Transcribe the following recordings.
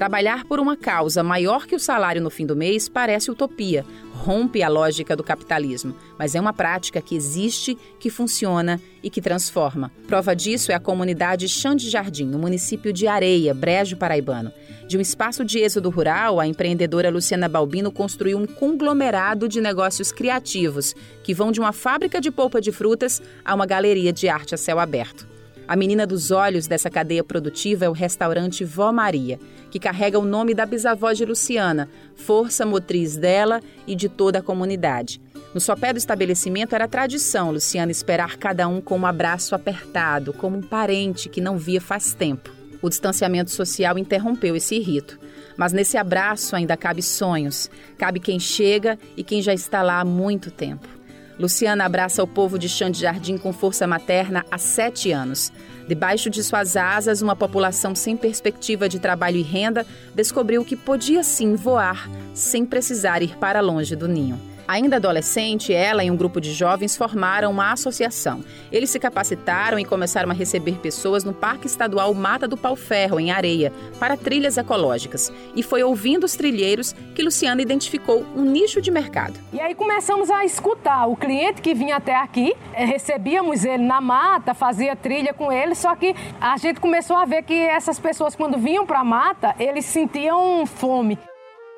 Trabalhar por uma causa maior que o salário no fim do mês parece utopia, rompe a lógica do capitalismo, mas é uma prática que existe, que funciona e que transforma. Prova disso é a comunidade Chão de Jardim, no município de Areia, Brejo Paraibano. De um espaço de êxodo rural, a empreendedora Luciana Balbino construiu um conglomerado de negócios criativos que vão de uma fábrica de polpa de frutas a uma galeria de arte a céu aberto. A menina dos olhos dessa cadeia produtiva é o restaurante Vó Maria, que carrega o nome da bisavó de Luciana, força motriz dela e de toda a comunidade. No sopé do estabelecimento era tradição Luciana esperar cada um com um abraço apertado, como um parente que não via faz tempo. O distanciamento social interrompeu esse rito. Mas nesse abraço ainda cabe sonhos, cabe quem chega e quem já está lá há muito tempo. Luciana abraça o povo de Chão de Jardim com força materna há sete anos. Debaixo de suas asas, uma população sem perspectiva de trabalho e renda descobriu que podia sim voar sem precisar ir para longe do ninho. Ainda adolescente, ela e um grupo de jovens formaram uma associação. Eles se capacitaram e começaram a receber pessoas no Parque Estadual Mata do Pau Ferro, em Areia, para trilhas ecológicas. E foi ouvindo os trilheiros que Luciana identificou um nicho de mercado. E aí começamos a escutar o cliente que vinha até aqui, eh, recebíamos ele na mata, fazia trilha com ele, só que a gente começou a ver que essas pessoas, quando vinham para a mata, eles sentiam fome.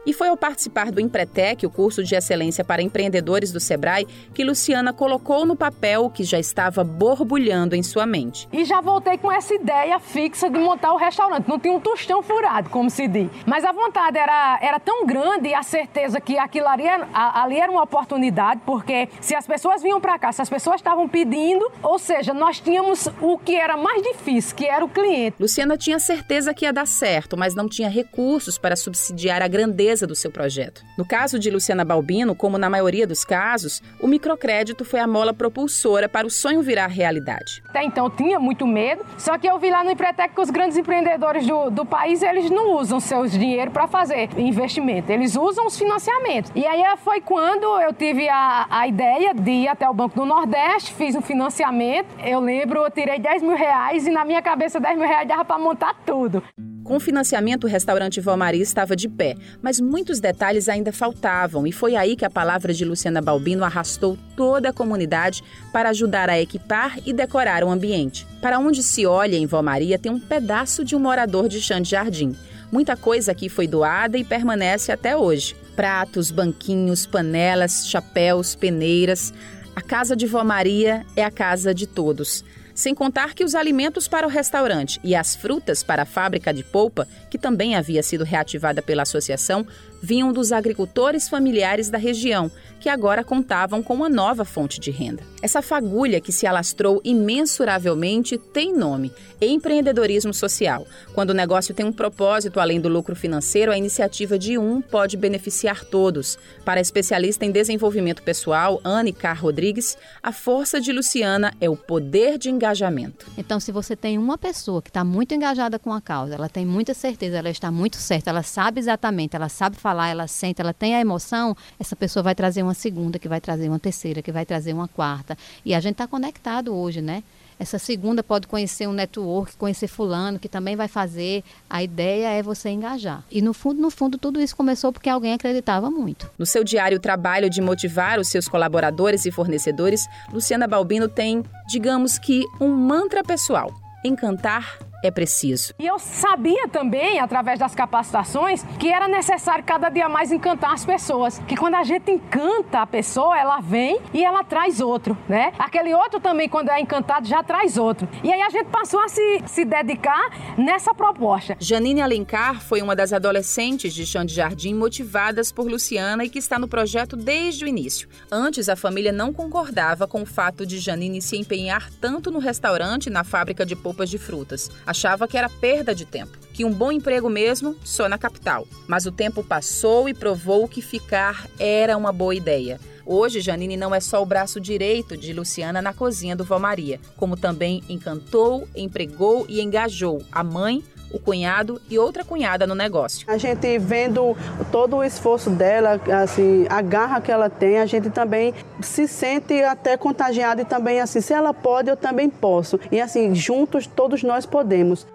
E foi ao participar do Empretec, o curso de excelência para empreendedores do Sebrae, que Luciana colocou no papel o que já estava borbulhando em sua mente. E já voltei com essa ideia fixa de montar o restaurante. Não tinha um tostão furado, como se diz. Mas a vontade era, era tão grande e a certeza que aquilo ali era, ali era uma oportunidade, porque se as pessoas vinham para cá, se as pessoas estavam pedindo, ou seja, nós tínhamos o que era mais difícil, que era o cliente. Luciana tinha certeza que ia dar certo, mas não tinha recursos para subsidiar a grandeza do seu projeto. No caso de Luciana Balbino, como na maioria dos casos, o microcrédito foi a mola propulsora para o sonho virar realidade. Até então eu tinha muito medo, só que eu vi lá no Empretec que os grandes empreendedores do, do país, eles não usam seus dinheiro para fazer investimento, eles usam os financiamentos. E aí foi quando eu tive a, a ideia de ir até o Banco do Nordeste, fiz um financiamento, eu lembro, eu tirei 10 mil reais e na minha cabeça 10 mil reais dava para montar tudo. Com o financiamento, o restaurante Vó Maria estava de pé, mas muitos detalhes ainda faltavam, e foi aí que a palavra de Luciana Balbino arrastou toda a comunidade para ajudar a equipar e decorar o ambiente. Para onde se olha em Vó Maria tem um pedaço de um morador de chão de jardim. Muita coisa aqui foi doada e permanece até hoje. Pratos, banquinhos, panelas, chapéus, peneiras. A casa de Vó Maria é a casa de todos. Sem contar que os alimentos para o restaurante e as frutas para a fábrica de polpa, que também havia sido reativada pela associação, vinham dos agricultores familiares da região, que agora contavam com uma nova fonte de renda. Essa fagulha que se alastrou imensuravelmente tem nome: empreendedorismo social. Quando o negócio tem um propósito além do lucro financeiro, a iniciativa de um pode beneficiar todos. Para a especialista em desenvolvimento pessoal, Anne Carr Rodrigues, a força de Luciana é o poder de engajamento. Então, se você tem uma pessoa que está muito engajada com a causa, ela tem muita certeza, ela está muito certa, ela sabe exatamente, ela sabe falar ela sente, ela tem a emoção, essa pessoa vai trazer uma segunda, que vai trazer uma terceira, que vai trazer uma quarta. E a gente está conectado hoje, né? Essa segunda pode conhecer um network, conhecer fulano, que também vai fazer. A ideia é você engajar. E no fundo, no fundo, tudo isso começou porque alguém acreditava muito. No seu diário trabalho de motivar os seus colaboradores e fornecedores, Luciana Balbino tem, digamos que, um mantra pessoal: encantar é preciso. E eu sabia também, através das capacitações, que era necessário cada dia mais encantar as pessoas. Que quando a gente encanta a pessoa, ela vem e ela traz outro, né? Aquele outro também, quando é encantado, já traz outro. E aí a gente passou a se, se dedicar nessa proposta. Janine Alencar foi uma das adolescentes de Chão de Jardim motivadas por Luciana e que está no projeto desde o início. Antes, a família não concordava com o fato de Janine se empenhar tanto no restaurante e na fábrica de polpas de frutas achava que era perda de tempo, que um bom emprego mesmo só na capital. Mas o tempo passou e provou que ficar era uma boa ideia. Hoje, Janine não é só o braço direito de Luciana na cozinha do Vó Maria, como também encantou, empregou e engajou a mãe, o cunhado e outra cunhada no negócio. A gente vendo todo o esforço dela, assim, a garra que ela tem, a gente também se sente até contagiado e também assim, se ela pode, eu também posso. E assim, juntos todos nós podemos.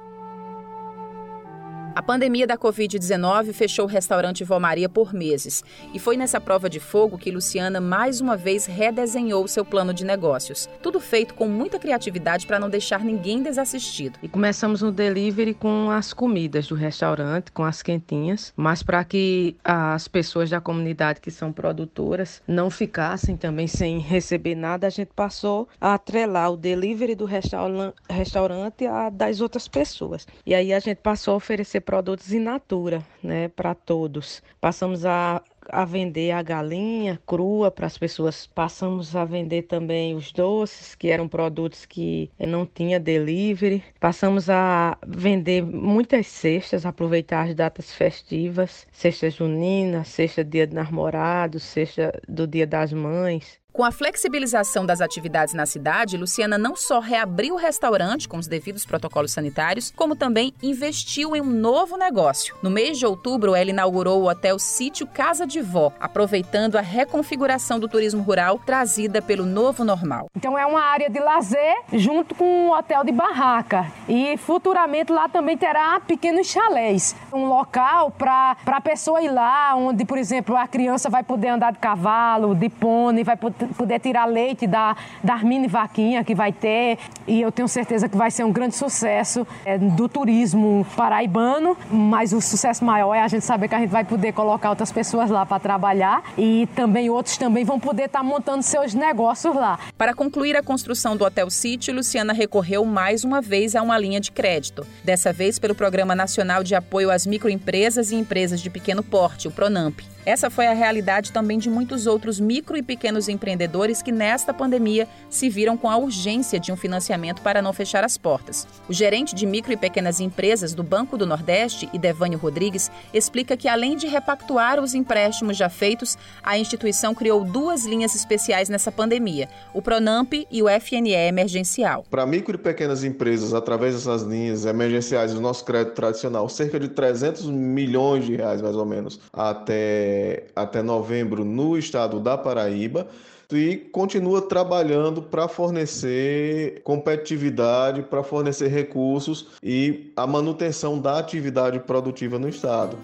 A pandemia da Covid-19 fechou o restaurante Vó Maria por meses. E foi nessa prova de fogo que Luciana mais uma vez redesenhou seu plano de negócios. Tudo feito com muita criatividade para não deixar ninguém desassistido. E começamos no delivery com as comidas do restaurante, com as quentinhas, mas para que as pessoas da comunidade que são produtoras não ficassem também sem receber nada, a gente passou a atrelar o delivery do restaurante a das outras pessoas. E aí a gente passou a oferecer produtos in natura, né, para todos. Passamos a a vender a galinha crua para as pessoas. Passamos a vender também os doces, que eram produtos que não tinha delivery. Passamos a vender muitas cestas, aproveitar as datas festivas, cesta junina, cesta dia do namorado, cesta do dia das mães. Com a flexibilização das atividades na cidade, Luciana não só reabriu o restaurante com os devidos protocolos sanitários, como também investiu em um novo negócio. No mês de outubro, ela inaugurou o hotel Sítio Casa de Vó, aproveitando a reconfiguração do turismo rural trazida pelo novo normal. Então é uma área de lazer junto com um hotel de barraca. E futuramente lá também terá pequenos chalés. Um local para a pessoa ir lá, onde, por exemplo, a criança vai poder andar de cavalo, de pônei, vai poder poder tirar leite da, da mini vaquinha que vai ter. E eu tenho certeza que vai ser um grande sucesso é, do turismo paraibano. Mas o sucesso maior é a gente saber que a gente vai poder colocar outras pessoas lá para trabalhar e também outros também vão poder estar tá montando seus negócios lá. Para concluir a construção do Hotel City, Luciana recorreu mais uma vez a uma linha de crédito. Dessa vez pelo Programa Nacional de Apoio às Microempresas e Empresas de Pequeno Porte, o PRONAMP. Essa foi a realidade também de muitos outros micro e pequenos empreendedores que, nesta pandemia, se viram com a urgência de um financiamento para não fechar as portas. O gerente de micro e pequenas empresas do Banco do Nordeste, Idevânio Rodrigues, explica que, além de repactuar os empréstimos já feitos, a instituição criou duas linhas especiais nessa pandemia: o Pronamp e o FNE emergencial. Para micro e pequenas empresas, através dessas linhas emergenciais, o nosso crédito tradicional, cerca de 300 milhões de reais, mais ou menos, até até novembro no estado da Paraíba e continua trabalhando para fornecer competitividade, para fornecer recursos e a manutenção da atividade produtiva no estado.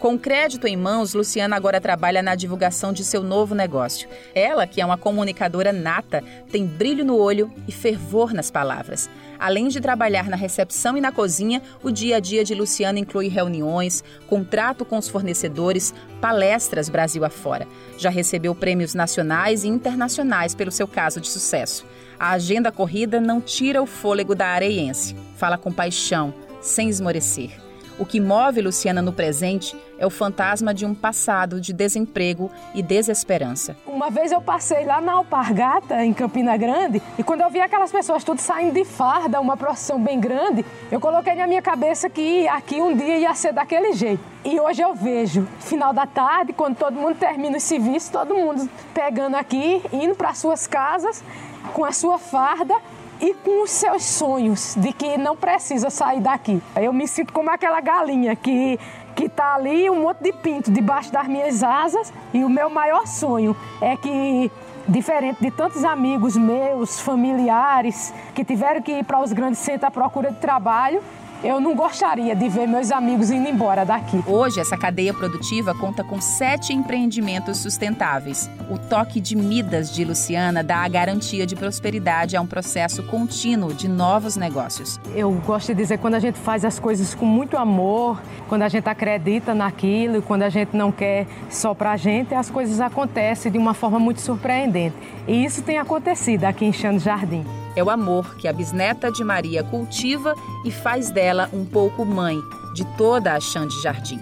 Com crédito em mãos, Luciana agora trabalha na divulgação de seu novo negócio. Ela, que é uma comunicadora nata, tem brilho no olho e fervor nas palavras. Além de trabalhar na recepção e na cozinha, o dia a dia de Luciana inclui reuniões, contrato com os fornecedores, palestras Brasil afora. Já recebeu prêmios nacionais e internacionais pelo seu caso de sucesso. A agenda corrida não tira o fôlego da areiense. Fala com paixão, sem esmorecer. O que move Luciana no presente é o fantasma de um passado de desemprego e desesperança. Uma vez eu passei lá na Alpargata, em Campina Grande, e quando eu vi aquelas pessoas tudo saindo de farda, uma procissão bem grande, eu coloquei na minha cabeça que aqui um dia ia ser daquele jeito. E hoje eu vejo, final da tarde, quando todo mundo termina o serviço, todo mundo pegando aqui, indo para suas casas com a sua farda e com os seus sonhos de que não precisa sair daqui. Eu me sinto como aquela galinha que que está ali um monte de pinto debaixo das minhas asas e o meu maior sonho é que diferente de tantos amigos meus, familiares que tiveram que ir para os grandes centros à procura de trabalho, eu não gostaria de ver meus amigos indo embora daqui. Hoje, essa cadeia produtiva conta com sete empreendimentos sustentáveis. O toque de Midas de Luciana dá a garantia de prosperidade a um processo contínuo de novos negócios. Eu gosto de dizer quando a gente faz as coisas com muito amor, quando a gente acredita naquilo, quando a gente não quer só para a gente, as coisas acontecem de uma forma muito surpreendente. E isso tem acontecido aqui em Chano Jardim. É o amor que a bisneta de Maria cultiva e faz dela um pouco mãe de toda a Xande Jardim.